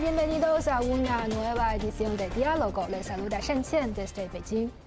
Bienvenidos a una nueva edición de Diálogo. Les saluda Shen Qian desde Beijing.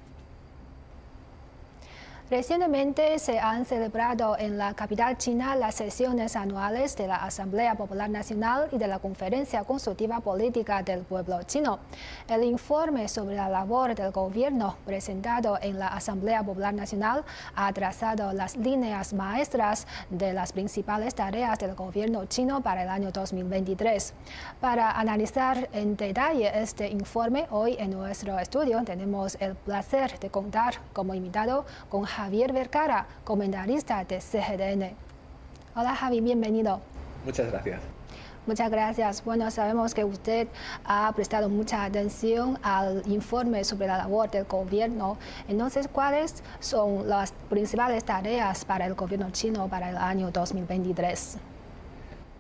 Recientemente se han celebrado en la capital china las sesiones anuales de la Asamblea Popular Nacional y de la Conferencia Consultiva Política del Pueblo Chino. El informe sobre la labor del gobierno presentado en la Asamblea Popular Nacional ha trazado las líneas maestras de las principales tareas del gobierno chino para el año 2023. Para analizar en detalle este informe, hoy en nuestro estudio tenemos el placer de contar como invitado con Javier Vergara, comentarista de CGDN. Hola Javi, bienvenido. Muchas gracias. Muchas gracias. Bueno, sabemos que usted ha prestado mucha atención al informe sobre la labor del gobierno. Entonces, ¿cuáles son las principales tareas para el gobierno chino para el año 2023?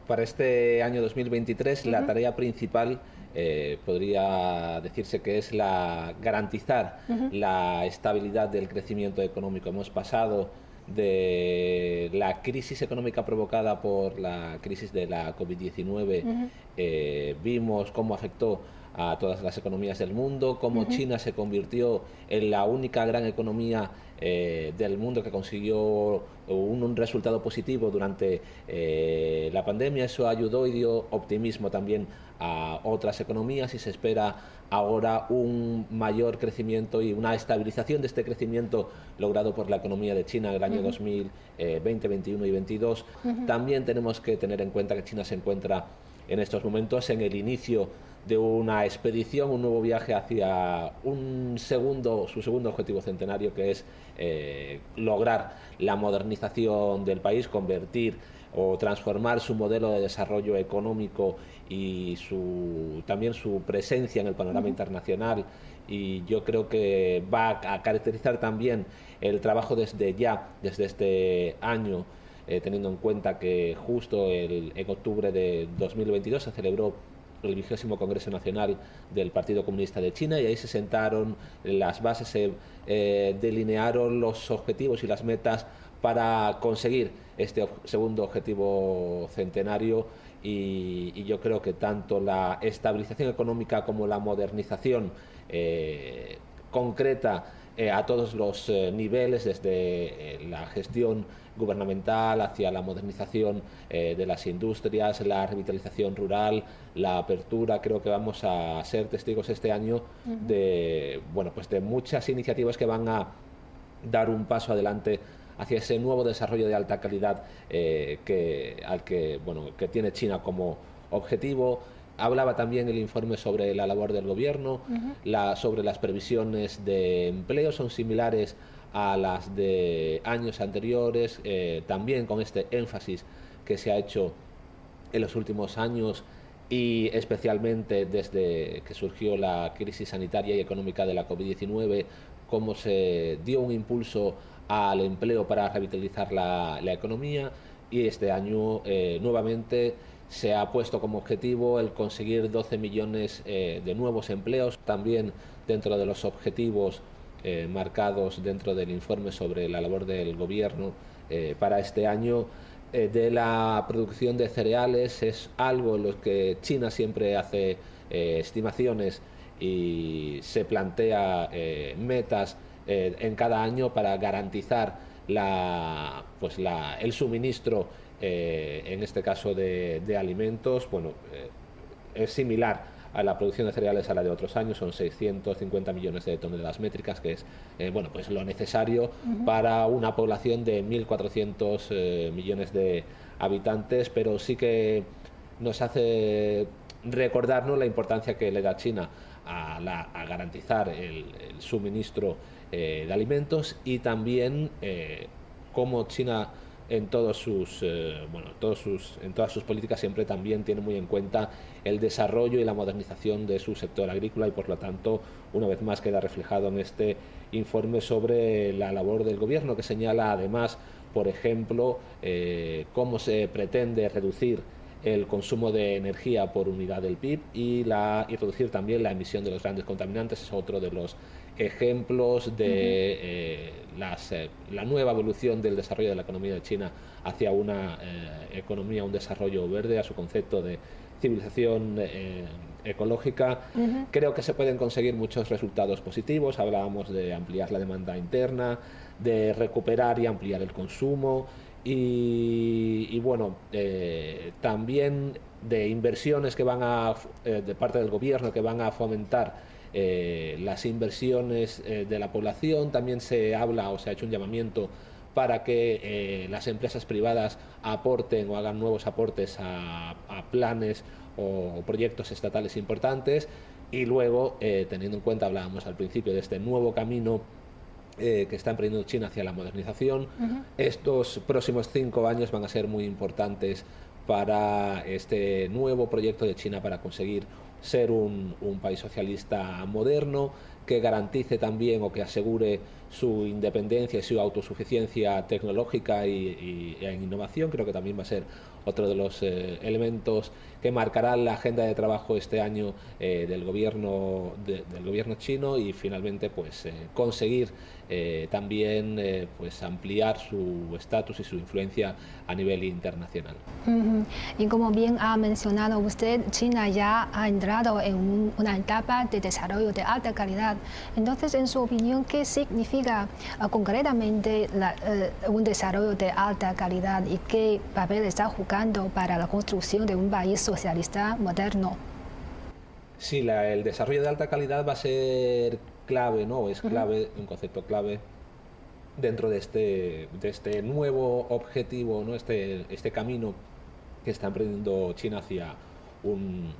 Para este año 2023, la tarea principal eh, podría decirse que es la garantizar la estabilidad del crecimiento económico. Hemos pasado de la crisis económica provocada por la crisis de la COVID-19, eh, vimos cómo afectó a todas las economías del mundo, cómo China se convirtió en la única gran economía eh, del mundo que consiguió un, resultado positivo durante eh, la pandemia. Eso ayudó y dio optimismo también a otras economías y se espera ahora un mayor crecimiento y una estabilización de este crecimiento logrado por la economía de China en el año 2020, 2021 y 2022. También tenemos que tener en cuenta que China se encuentra en estos momentos en el inicio de una expedición, un nuevo viaje hacia un segundo, su segundo objetivo centenario, que es eh, lograr la modernización del país, convertir o transformar su modelo de desarrollo económico y su, también su presencia en el panorama internacional. Y yo creo que va a caracterizar también el trabajo desde ya, desde este año, eh, teniendo en cuenta que justo el, en octubre de 2022 se celebró el vigésimo Congreso Nacional del Partido Comunista de China y ahí se sentaron las bases, se eh, delinearon los objetivos y las metas para conseguir este segundo objetivo centenario y, yo creo que tanto la estabilización económica como la modernización eh, concreta eh, a todos los niveles, desde la gestión gubernamental, hacia la modernización eh, de las industrias, la revitalización rural, la apertura. Creo que vamos a ser testigos este año de, bueno, pues de muchas iniciativas que van a dar un paso adelante hacia ese nuevo desarrollo de alta calidad eh, que, al que, bueno, que tiene China como objetivo. Hablaba también el informe sobre la labor del gobierno, la, sobre las previsiones de empleo, son similares a las de años anteriores, eh, también con este énfasis que se ha hecho en los últimos años y especialmente desde que surgió la crisis sanitaria y económica de la COVID-19, cómo se dio un impulso al empleo para revitalizar la, economía y este año eh, nuevamente se ha puesto como objetivo el conseguir 12 millones eh, de nuevos empleos, también dentro de los objetivos eh, marcados dentro del informe sobre la labor del gobierno para este año de la producción de cereales. Es algo en lo que China siempre hace estimaciones y se plantea metas en cada año para garantizar la, pues la, el suministro, en este caso de, de alimentos, bueno, es similar a la producción de cereales a la de otros años, son 650 millones de toneladas métricas, que es eh, bueno, pues lo necesario para una población de 1.400 eh, millones de habitantes, pero sí que nos hace recordarnos la importancia que le da China a, garantizar el, suministro eh, de alimentos y también cómo China en todos sus eh, bueno todos sus en todas sus políticas siempre también tiene muy en cuenta el desarrollo y la modernización de su sector agrícola y por lo tanto una vez más queda reflejado en este informe sobre la labor del gobierno que señala además por ejemplo eh, cómo se pretende reducir el consumo de energía por unidad del PIB y, la, y reducir también la emisión de los grandes contaminantes. Es otro de los ejemplos de eh, eh, la nueva evolución del desarrollo de la economía de China hacia una eh, economía, un desarrollo verde, a su concepto de civilización ecológica, creo que se pueden conseguir muchos resultados positivos. Hablábamos de ampliar la demanda interna, de recuperar y ampliar el consumo. Y, bueno, eh, también de inversiones que van a, eh, de parte del gobierno, que van a fomentar eh, las inversiones de la población. También se habla o se ha hecho un llamamiento para que las empresas privadas aporten o hagan nuevos aportes a, a planes o proyectos estatales importantes. Y luego, teniendo en cuenta, hablábamos al principio de este nuevo camino eh, que está emprendiendo China hacia la modernización. Estos próximos cinco años van a ser muy importantes para este nuevo proyecto de China para conseguir ser un, país socialista moderno que garantice también o que asegure su independencia y su autosuficiencia tecnológica y, en innovación. Creo que también va a ser otro de los eh, elementos que marcarán la agenda de trabajo este año eh, del gobierno del gobierno chino y finalmente pues eh, conseguir también pues ampliar su estatus y su influencia a nivel internacional. Y como bien ha mencionado usted, China ya ha entrado en una etapa de desarrollo de alta calidad. Entonces, en su opinión, ¿qué significa concretamente un desarrollo de alta calidad y qué papel está jugando para la construcción de un país socialista moderno. Sí, el desarrollo de alta calidad va a ser clave, ¿no? Es clave, un concepto clave dentro de este, de este nuevo objetivo, ¿no? Este, este camino que está emprendiendo China hacia un,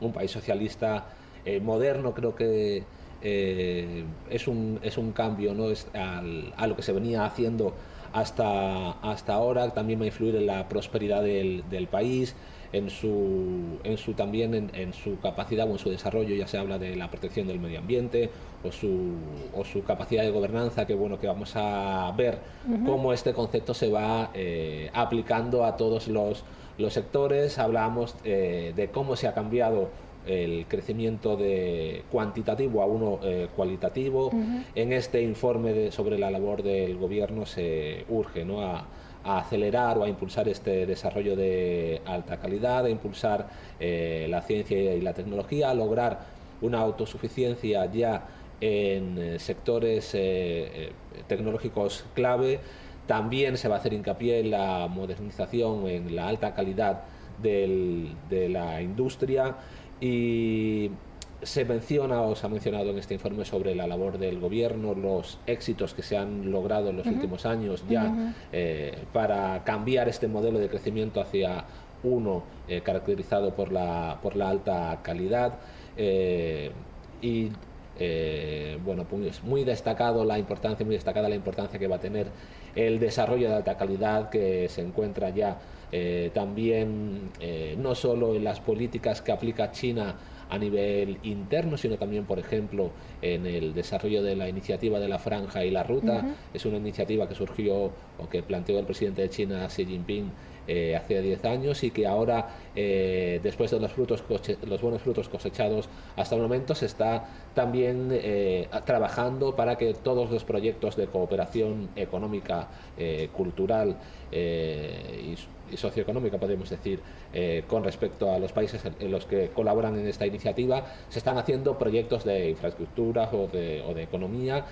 un país socialista eh, moderno, creo que eh, es, un, es un cambio ¿no? es a lo que se venía haciendo hasta, hasta ahora, también va a influir en la prosperidad del, del país, en su, en su también en, su capacidad o en su desarrollo, ya se habla de la protección del medio ambiente o su, o su capacidad de gobernanza, que bueno, que vamos a ver cómo este concepto se va eh, aplicando a todos los, los sectores. Hablábamos eh, de cómo se ha cambiado el crecimiento de cuantitativo a uno eh, cualitativo. En este informe sobre la labor del gobierno se urge ¿no? a, acelerar o a impulsar este desarrollo de alta calidad, a impulsar eh, la ciencia y la tecnología, a lograr una autosuficiencia ya en eh, sectores tecnológicos clave. También se va a hacer hincapié en la modernización, en la alta calidad de la industria y se menciona o se ha mencionado en este informe sobre la labor del gobierno, los éxitos que se han logrado en los últimos años ya eh, para cambiar este modelo de crecimiento hacia uno eh, caracterizado por la, por la alta calidad eh, y bueno, pues muy destacado la importancia, muy destacada la importancia que va a tener el desarrollo de alta calidad que se encuentra ya también no solo en las políticas que aplica China a nivel interno, sino también, por ejemplo, en el desarrollo de la iniciativa de la franja y la ruta. Es una iniciativa que surgió o que planteó el presidente de China, Xi Jinping, eh, hace 10 años y que ahora, eh, después de los, frutos los buenos frutos cosechados hasta el momento, se está también eh, trabajando para que todos los proyectos de cooperación económica, cultural y, socioeconómica, podemos decir, con respecto a los países en los que colaboran en esta iniciativa, se están haciendo proyectos de infraestructura o de, o de economía,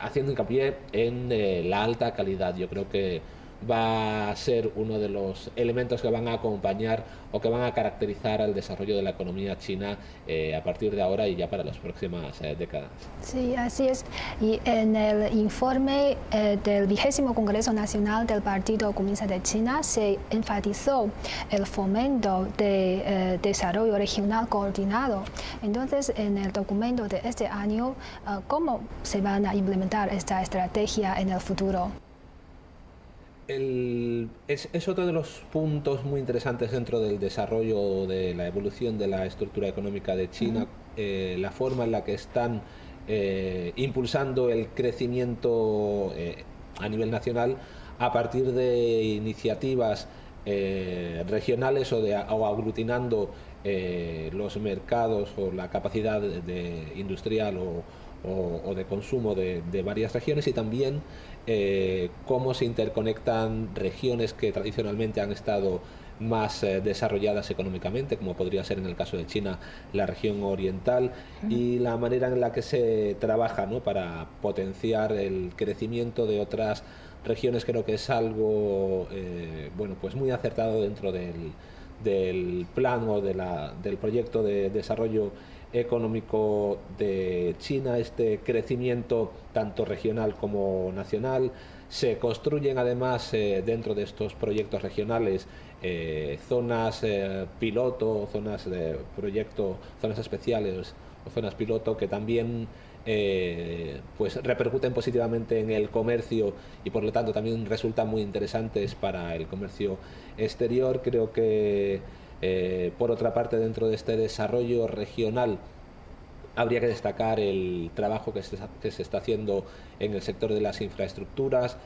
haciendo hincapié en la alta calidad. Yo creo que va a ser uno de los elementos que van a acompañar o que van a caracterizar al desarrollo de la economía china eh, a partir de ahora y ya para las próximas eh, décadas. Sí, así es. Y en el informe eh, del vigésimo Congreso Nacional del Partido Comunista de China se enfatizó el fomento de desarrollo regional coordinado. Entonces, en el documento de este año, ¿cómo se van a implementar esta estrategia en el futuro? Es, otro de los puntos muy interesantes dentro del desarrollo de la evolución de la estructura económica de China, eh, la forma en la que están eh, impulsando el crecimiento eh, a nivel nacional a partir de iniciativas regionales o, de, o aglutinando los mercados o la capacidad de, industrial o, o, de consumo de, varias regiones y también eh, cómo se interconectan regiones que tradicionalmente han estado más eh, desarrolladas económicamente, como podría ser en el caso de China la región oriental, y la manera en la que se trabaja ¿no? para potenciar el crecimiento de otras regiones creo que es algo eh, bueno pues muy acertado dentro del, del plan o de la, del proyecto de desarrollo económico de China, este crecimiento tanto regional como nacional. Se construyen además eh, dentro de estos proyectos regionales eh, zonas eh, piloto, zonas de proyecto, zonas especiales o zonas piloto que también pues repercuten positivamente en el comercio y por lo tanto también resultan muy interesantes para el comercio exterior. Creo que eh, por otra parte, dentro de este desarrollo regional, habría que destacar el trabajo que se, está haciendo en el sector de las infraestructuras.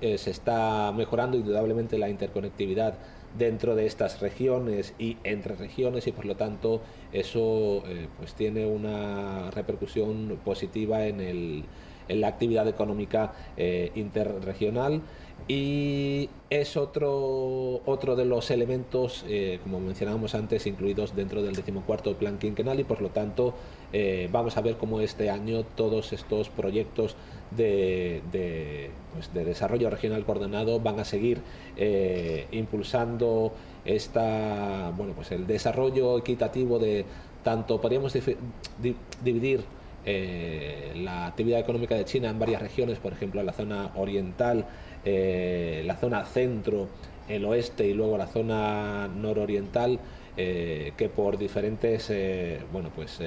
Eh, se está mejorando indudablemente la interconectividad dentro de estas regiones y entre regiones y por lo tanto eso eh, pues tiene una repercusión positiva en, la actividad económica interregional y es otro, otro de los elementos, eh, como mencionábamos antes, incluidos dentro del decimocuarto plan quinquenal y por lo tanto eh, vamos a ver cómo este año todos estos proyectos de, pues, desarrollo regional coordinado van a seguir eh, impulsando esta, bueno, pues el desarrollo equitativo de tanto, podríamos dividir la actividad económica de China en varias regiones, por ejemplo, en la zona oriental, eh, la zona centro, el oeste y luego la zona nororiental, eh, que por diferentes eh, bueno, pues,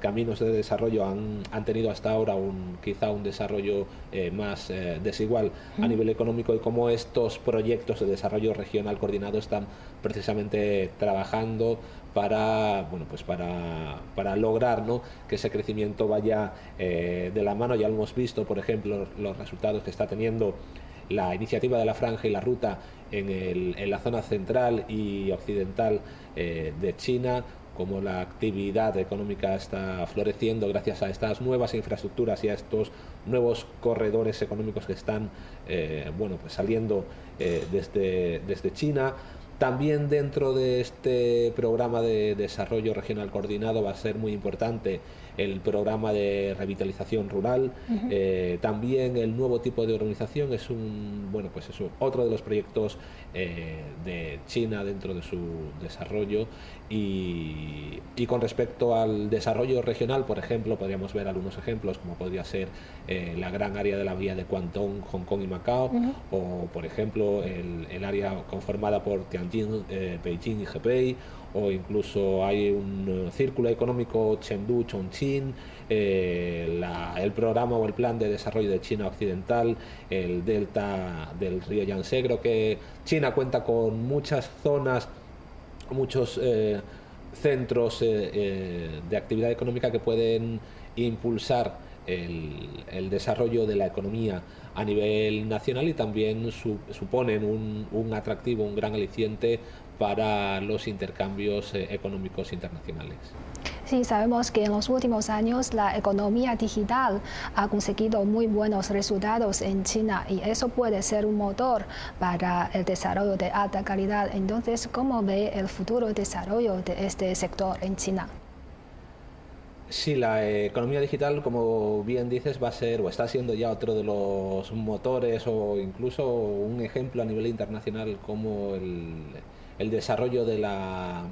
caminos de desarrollo han, han, tenido hasta ahora un, quizá un desarrollo más desigual. A nivel económico y cómo estos proyectos de desarrollo regional coordinado están precisamente trabajando para bueno pues para, para lograr ¿no? que ese crecimiento vaya de la mano. Ya lo hemos visto por ejemplo los resultados que está teniendo la iniciativa de la franja y la ruta en, el, en la zona central y occidental eh, de China, como la actividad económica está floreciendo gracias a estas nuevas infraestructuras y a estos nuevos corredores económicos que están eh, bueno, pues saliendo eh, desde, desde China. También dentro de este programa de desarrollo regional coordinado va a ser muy importante el programa de revitalización rural, eh, también el nuevo tipo de organización es un, bueno, pues eso, otro de los proyectos eh, de China dentro de su desarrollo y, con respecto al desarrollo regional, por ejemplo, podríamos ver algunos ejemplos como podría ser eh, la gran área de la vía de Guangdong, Hong Kong y Macao, o por ejemplo el, el área conformada por Tianjin, Beijing y Hebei, o incluso hay un círculo económico Chengdu-Chongqing, eh, el programa o el plan de desarrollo de China Occidental, el delta del río Yangtze. Creo que China cuenta con muchas zonas, muchos eh, centros eh, de actividad económica que pueden impulsar el, desarrollo de la economía a nivel nacional y también suponen un, atractivo, un gran aliciente para los intercambios eh, económicos internacionales. Sí, sabemos que en los últimos años la economía digital ha conseguido muy buenos resultados en China y eso puede ser un motor para el desarrollo de alta calidad. Entonces, ¿cómo ve el futuro desarrollo de este sector en China? Sí, la economía digital, como bien dices, va a ser o está siendo ya otro de los motores o incluso un ejemplo a nivel internacional como el, el desarrollo de, la,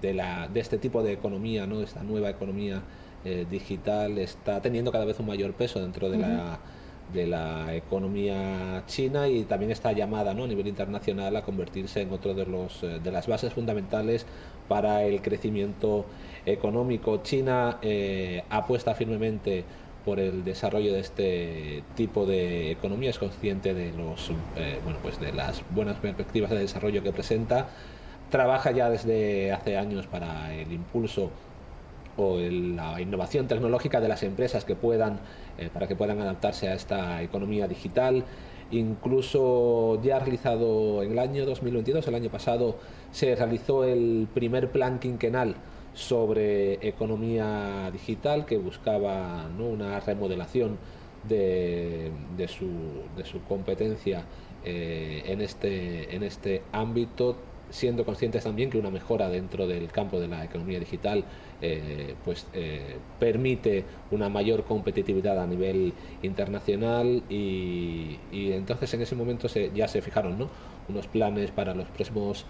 de, la, de este tipo de economía, ¿no? esta nueva economía eh, digital, está teniendo cada vez un mayor peso dentro de la de la economía china y también está llamada ¿no? a nivel internacional a convertirse en otro de los eh, de las bases fundamentales para el crecimiento económico. China eh, apuesta firmemente por el desarrollo de este tipo de economía, es consciente de los eh, bueno pues de las buenas perspectivas de desarrollo que presenta, trabaja ya desde hace años para el impulso o la innovación tecnológica de las empresas que puedan eh, para que puedan adaptarse a esta economía digital. Incluso ya realizado en el año 2022, el año pasado, se realizó el primer plan quinquenal sobre economía digital que buscaba una remodelación de, su, de su, competencia eh, en, este, en este ámbito siendo conscientes también que una mejora dentro del campo de la economía digital eh, pues eh, permite una mayor competitividad a nivel internacional y, entonces en ese momento ya se fijaron ¿no? unos planes para los próximos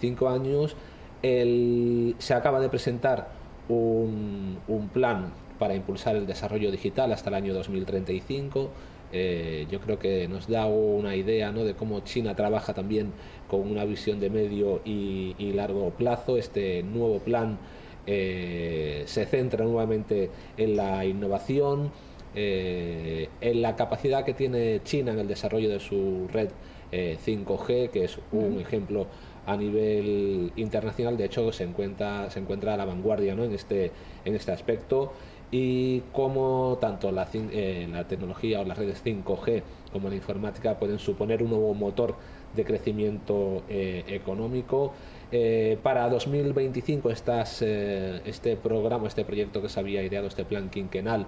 cinco años se acaba de presentar un, un plan para impulsar el desarrollo digital hasta el año 2035 eh, yo creo que nos da una idea ¿no? de cómo China trabaja también con una visión de medio y, largo plazo. Este nuevo plan eh, se centra nuevamente en la innovación, eh, en la capacidad que tiene China en el desarrollo de su red 5G, que es un ejemplo a nivel internacional. De hecho, se encuentra, se encuentra a la vanguardia ¿no? en, este, en este aspecto y cómo tanto la, eh, tecnología o las redes 5G como la informática pueden suponer un nuevo motor de crecimiento eh, económico. Eh, para 2025 estas, este programa, este proyecto que se había ideado, este plan quinquenal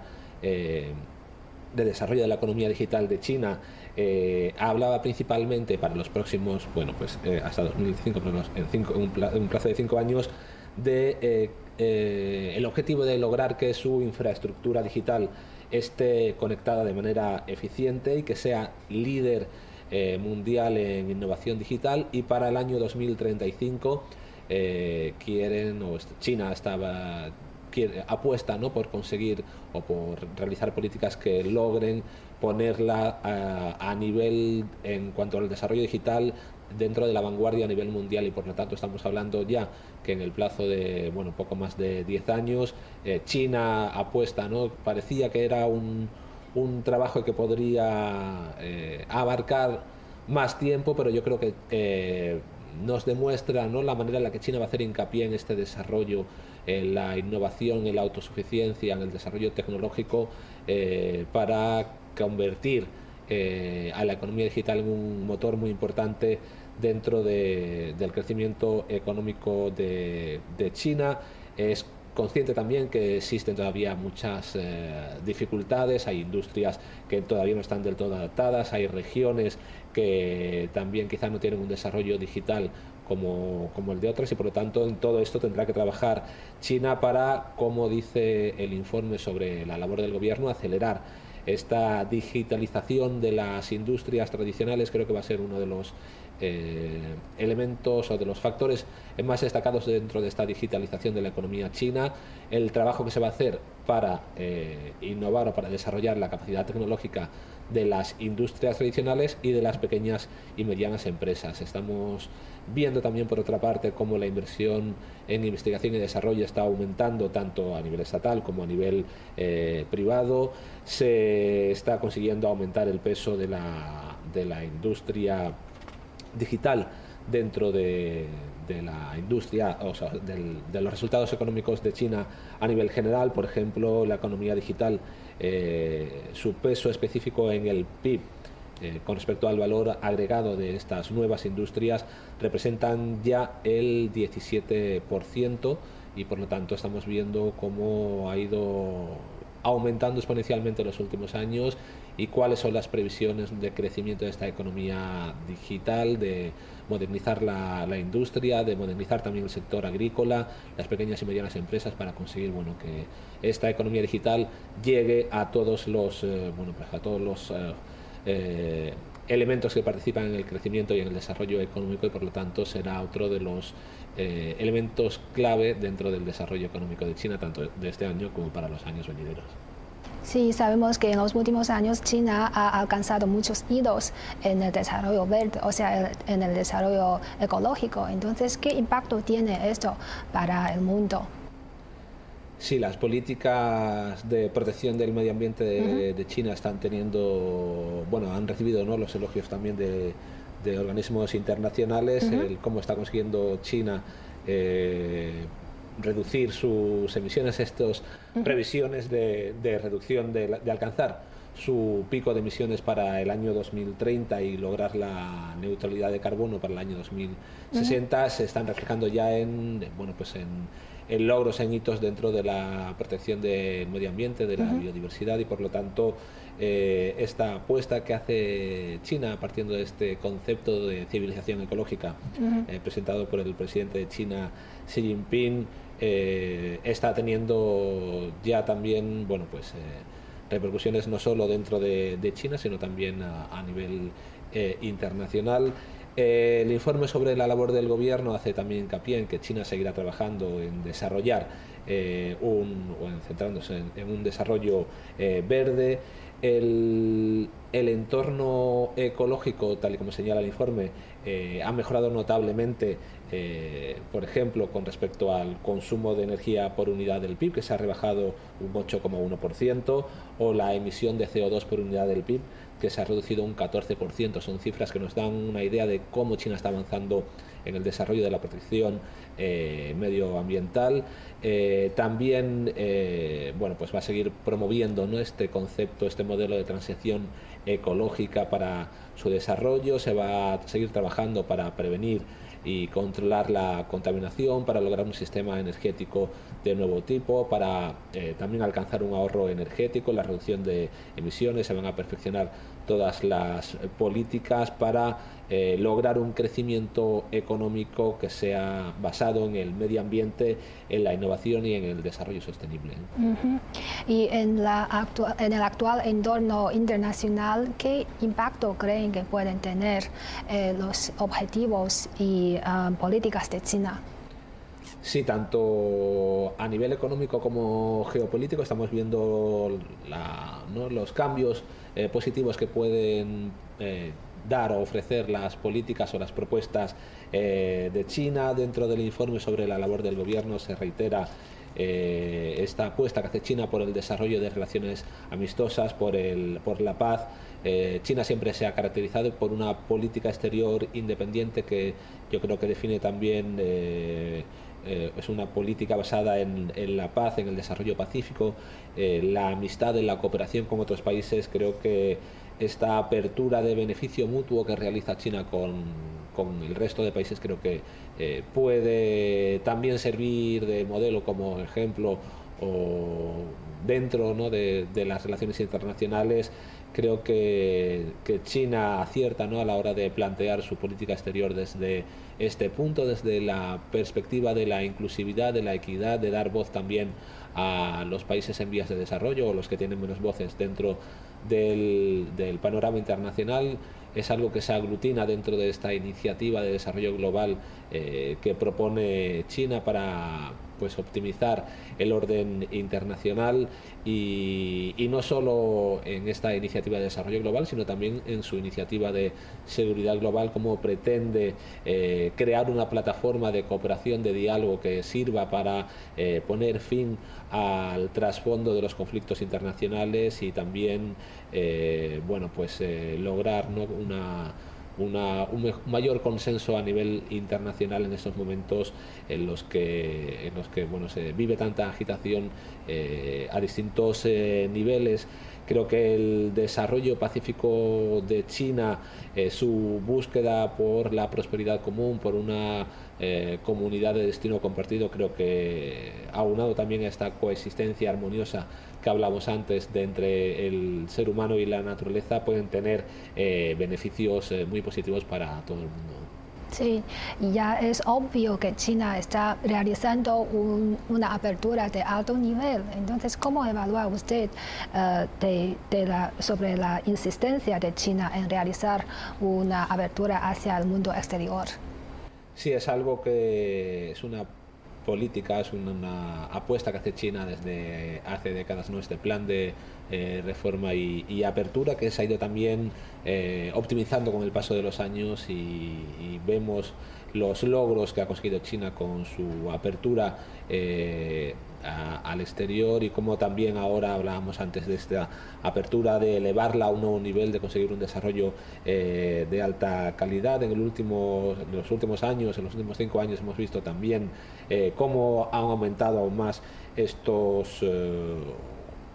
de desarrollo de la economía digital de China, hablaba principalmente para los próximos, bueno, pues hasta 2025, pero en, cinco, un, plazo de cinco años, de eh, el objetivo de lograr que su infraestructura digital esté conectada de manera eficiente y que sea líder eh, mundial en innovación digital. Y para el año 2035 eh, quieren o China estaba apuesta ¿no? por conseguir o por realizar políticas que logren ponerla a, nivel en cuanto al desarrollo digital dentro de la vanguardia a nivel mundial y por lo tanto estamos hablando ya que en el plazo de bueno poco más de 10 años eh, China apuesta no parecía que era un, un trabajo que podría eh, abarcar más tiempo pero yo creo que eh, nos demuestra ¿no? la manera en la que China va a hacer hincapié en este desarrollo en la innovación en la autosuficiencia en el desarrollo tecnológico para convertir a la economía digital en un motor muy importante dentro del crecimiento económico de, China. Es consciente también que existen todavía muchas eh, dificultades, hay industrias que todavía no están del todo adaptadas, hay regiones que también quizá no tienen un desarrollo digital como, el de otras y por lo tanto en todo esto tendrá que trabajar China para, como dice el informe sobre la labor del gobierno, acelerar esta digitalización de las industrias tradicionales creo que va a ser uno de los eh, elementos o de los factores más destacados dentro de esta digitalización de la economía china, el trabajo que se va a hacer para eh, innovar o para desarrollar la capacidad tecnológica de las industrias tradicionales y de las pequeñas y medianas empresas. Estamos viendo también, por otra parte, cómo la inversión en investigación y desarrollo está aumentando tanto a nivel estatal como a nivel eh, privado. Se está consiguiendo aumentar el peso de la, de la industria digital dentro de, la industria, o sea, de los resultados económicos de China a nivel general, por ejemplo, la economía digital, eh, su peso específico en el PIB eh, con respecto al valor agregado de estas nuevas industrias representan ya el 17% y por lo tanto estamos viendo cómo ha ido aumentando exponencialmente en los últimos años y cuáles son las previsiones de crecimiento de esta economía digital, de modernizar la, industria, de modernizar también el sector agrícola, las pequeñas y medianas empresas para conseguir bueno, que esta economía digital llegue a todos los, eh, bueno, pues a todos los eh, eh, elementos que participan en el crecimiento y en el desarrollo económico y por lo tanto será otro de los elementos clave dentro del desarrollo económico de China, tanto de este año como para los años venideros. Sí, sabemos que en los últimos años China ha alcanzado muchos hitos en el desarrollo verde, o sea, en el desarrollo ecológico. Entonces, ¿qué impacto tiene esto para el mundo? Sí, las políticas de protección del medio ambiente de, China están teniendo, bueno, han recibido ¿no? los elogios también de, organismos internacionales, el cómo está consiguiendo China eh, reducir sus emisiones, estas previsiones de, reducción, de, alcanzar su pico de emisiones para el año 2030 y lograr la neutralidad de carbono para el año 2060 se están reflejando ya en bueno pues en, logros en hitos dentro de la protección del medio ambiente de la biodiversidad y por lo tanto eh, esta apuesta que hace China partiendo de este concepto de civilización ecológica eh, presentado por el presidente de China Xi Jinping eh, está teniendo ya también bueno pues repercusiones no solo dentro de, China, sino también a, nivel eh, internacional. El informe sobre la labor del gobierno hace también hincapié en que China seguirá trabajando en desarrollar eh, o en centrándose en, un desarrollo verde. El, el, entorno ecológico, tal y como señala el informe, ha mejorado notablemente eh, por ejemplo, con respecto al consumo de energía por unidad del PIB, que se ha rebajado un 8,1%, o la emisión de CO2 por unidad del PIB, que se ha reducido un 14%. Son cifras que nos dan una idea de cómo China está avanzando en el desarrollo de la protección eh, medioambiental. Eh, también bueno, pues va a seguir promoviendo este concepto, este modelo de transición ecológica para su desarrollo. Se va a seguir trabajando para prevenir y controlar la contaminación, para lograr un sistema energético de nuevo tipo, para eh, también alcanzar un ahorro energético, la reducción de emisiones, se van a perfeccionar todas las políticas para eh, lograr un crecimiento económico que sea basado en el medio ambiente, en la innovación y en el desarrollo sostenible. Y en, la en el actual entorno internacional, ¿qué impacto creen que pueden tener eh, los objetivos y ah, políticas de China? Sí, tanto a nivel económico como geopolítico estamos viendo los cambios eh, positivos que pueden dar o ofrecer las políticas o las propuestas eh, de China. Dentro del informe sobre la labor del gobierno se reitera eh, esta apuesta que hace China por el desarrollo de relaciones amistosas, por, el, por la paz. Eh, China siempre se ha caracterizado por una política exterior independiente que yo creo que define también es una política basada en, en, la paz, en el desarrollo pacífico, la amistad, en la cooperación con otros países. Creo que esta apertura de beneficio mutuo que realiza China con, el resto de países creo que eh, puede también servir de modelo como ejemplo o dentro de, las relaciones internacionales creo que, China acierta ¿no? a la hora de plantear su política exterior desde este punto, desde la perspectiva de la inclusividad, de la equidad, de dar voz también a los países en vías de desarrollo o los que tienen menos voces dentro del, panorama internacional. Es algo que se aglutina dentro de esta iniciativa de desarrollo global eh, que propone China para pues optimizar el orden internacional y, no solo en esta iniciativa de desarrollo global, sino también en su iniciativa de seguridad global, como pretende eh, crear una plataforma de cooperación, de diálogo que sirva para eh, poner fin al trasfondo de los conflictos internacionales y también eh, bueno pues lograr una un mayor consenso a nivel internacional en estos momentos en los que, en los que bueno, se vive tanta agitación eh, a distintos eh, niveles. Creo que el desarrollo pacífico de China, eh, su búsqueda por la prosperidad común, por una comunidad de destino compartido, creo que aunado también a esta coexistencia armoniosa que hablamos antes de entre el ser humano y la naturaleza pueden tener eh, beneficios eh, muy positivos para todo el mundo. Sí, ya es obvio que China está realizando una apertura de alto nivel. Entonces, ¿cómo evalúa usted eh, sobre la insistencia de China en realizar una apertura hacia el mundo exterior? Sí, es algo que es una política, es una, apuesta que hace China desde hace décadas, ¿no? este plan de eh, reforma y, apertura que se ha ido también eh, optimizando con el paso de los años y vemos los logros que ha conseguido China con su apertura eh, al exterior y como también ahora hablábamos antes de esta apertura de elevarla a un nuevo nivel, de conseguir un desarrollo eh, de alta calidad. En, los últimos años, en los últimos cinco años hemos visto también eh, cómo han aumentado aún más estos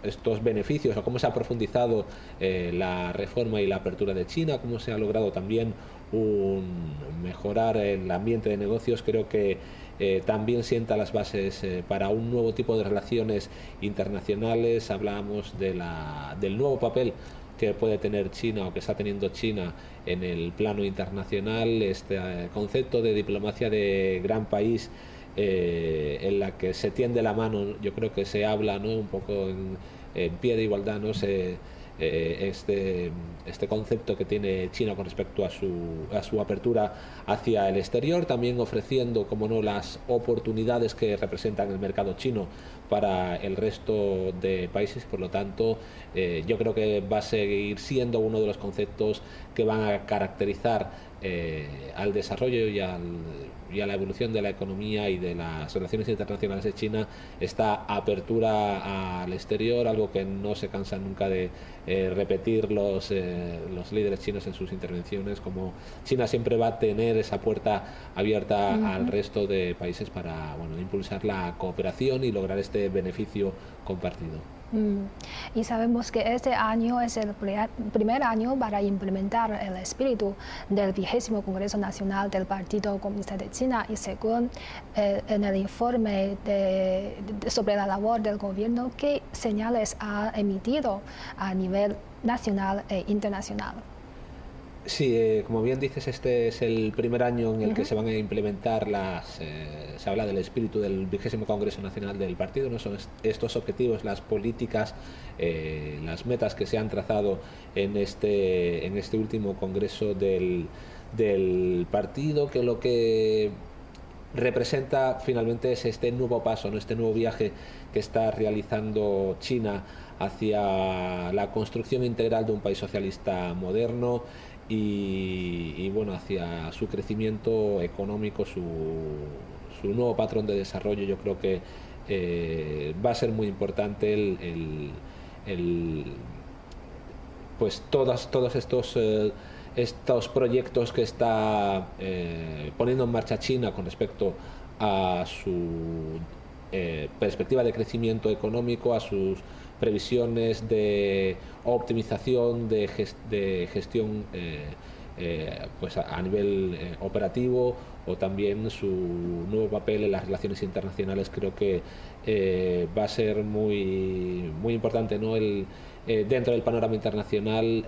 estos beneficios o cómo se ha profundizado eh, la reforma y la apertura de China, cómo se ha logrado también un mejorar el ambiente de negocios, creo que eh, también sienta las bases eh, para un nuevo tipo de relaciones internacionales. Hablábamos de la, del nuevo papel que puede tener China o que está teniendo China en el plano internacional, este eh, concepto de diplomacia de gran país en la que se tiende la mano, yo creo que se habla ¿no? un poco en, en pie de igualdad, no se eh, este, este concepto que tiene China con respecto a su, a su apertura hacia el exterior, también ofreciendo, como no, las oportunidades que representan el mercado chino para el resto de países. Por lo tanto, eh, yo creo que va a seguir siendo uno de los conceptos que van a caracterizar eh, al desarrollo y, al, y, a la evolución de la economía y de las relaciones internacionales de China esta apertura al exterior, algo que no se cansa nunca de eh, repetir los, eh, los líderes chinos en sus intervenciones, como China siempre va a tener esa puerta abierta al resto de países para bueno, impulsar la cooperación y lograr este beneficio compartido. Mm. Y sabemos que este año es el primer año para implementar el espíritu del vigésimo Congreso Nacional del Partido Comunista de China y según eh, en el informe sobre la labor del gobierno, ¿qué señales ha emitido a nivel nacional e internacional? Sí, eh, como bien dices, este es el primer año en el que se van a implementar las. Eh, se habla del espíritu del vigésimo Congreso Nacional del Partido, no son estos objetivos, las políticas, eh, las metas que se han trazado en este, en este último Congreso del, del partido, que lo que representa finalmente es este nuevo paso, ¿no? este nuevo viaje que está realizando China hacia la construcción integral de un país socialista moderno y, bueno, hacia su crecimiento económico, su, su, nuevo patrón de desarrollo, yo creo que eh, va a ser muy importante el, el, pues todas, todos estos, eh, estos proyectos que está eh, poniendo en marcha China con respecto a su perspectiva de crecimiento económico, a sus previsiones de optimización de, gestión eh, eh, pues a, nivel eh, operativo o también su nuevo papel en las relaciones internacionales creo que va a ser muy muy importante no el dentro del panorama internacional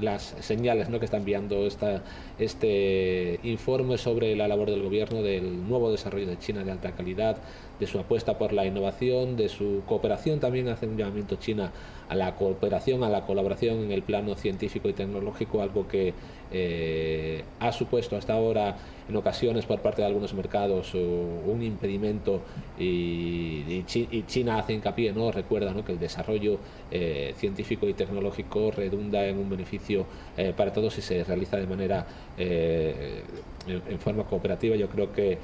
las señales ¿no? que está enviando esta, este informe sobre la labor del gobierno del nuevo desarrollo de China de alta calidad, de su apuesta por la innovación, de su cooperación, también hace un llamamiento China a la cooperación, a la colaboración en el plano científico y tecnológico, algo que eh, ha supuesto hasta ahora en ocasiones por parte de algunos mercados un impedimento y, China hace hincapié, ¿no? recuerda ¿no? que el desarrollo eh, científico y tecnológico redunda en un beneficio eh, para todos si se realiza de manera en, forma cooperativa. Yo creo que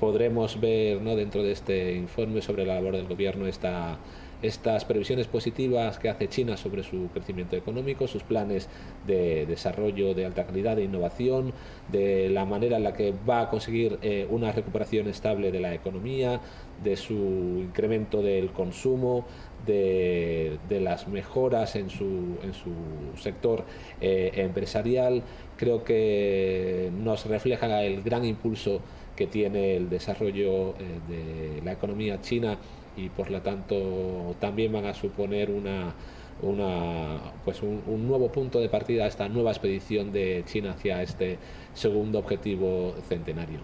podremos ver ¿no? dentro de este informe sobre la labor del gobierno esta estas previsiones positivas que hace China sobre su crecimiento económico, sus planes de desarrollo de alta calidad, de innovación, de la manera en la que va a conseguir eh, una recuperación estable de la economía, de su incremento del consumo, de, las mejoras en su, en su sector eh, empresarial. Creo que nos refleja el gran impulso que tiene el desarrollo eh, de la economía china y por lo tanto también van a suponer una, una pues un, nuevo punto de partida a esta nueva expedición de China hacia este segundo objetivo centenario.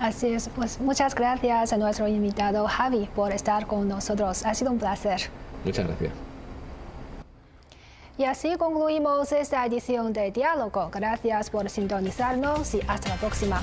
Así es, pues muchas gracias a nuestro invitado Javi por estar con nosotros. Ha sido un placer. Muchas gracias. Y así concluimos esta edición de Diálogo. Gracias por sintonizarnos y hasta la próxima.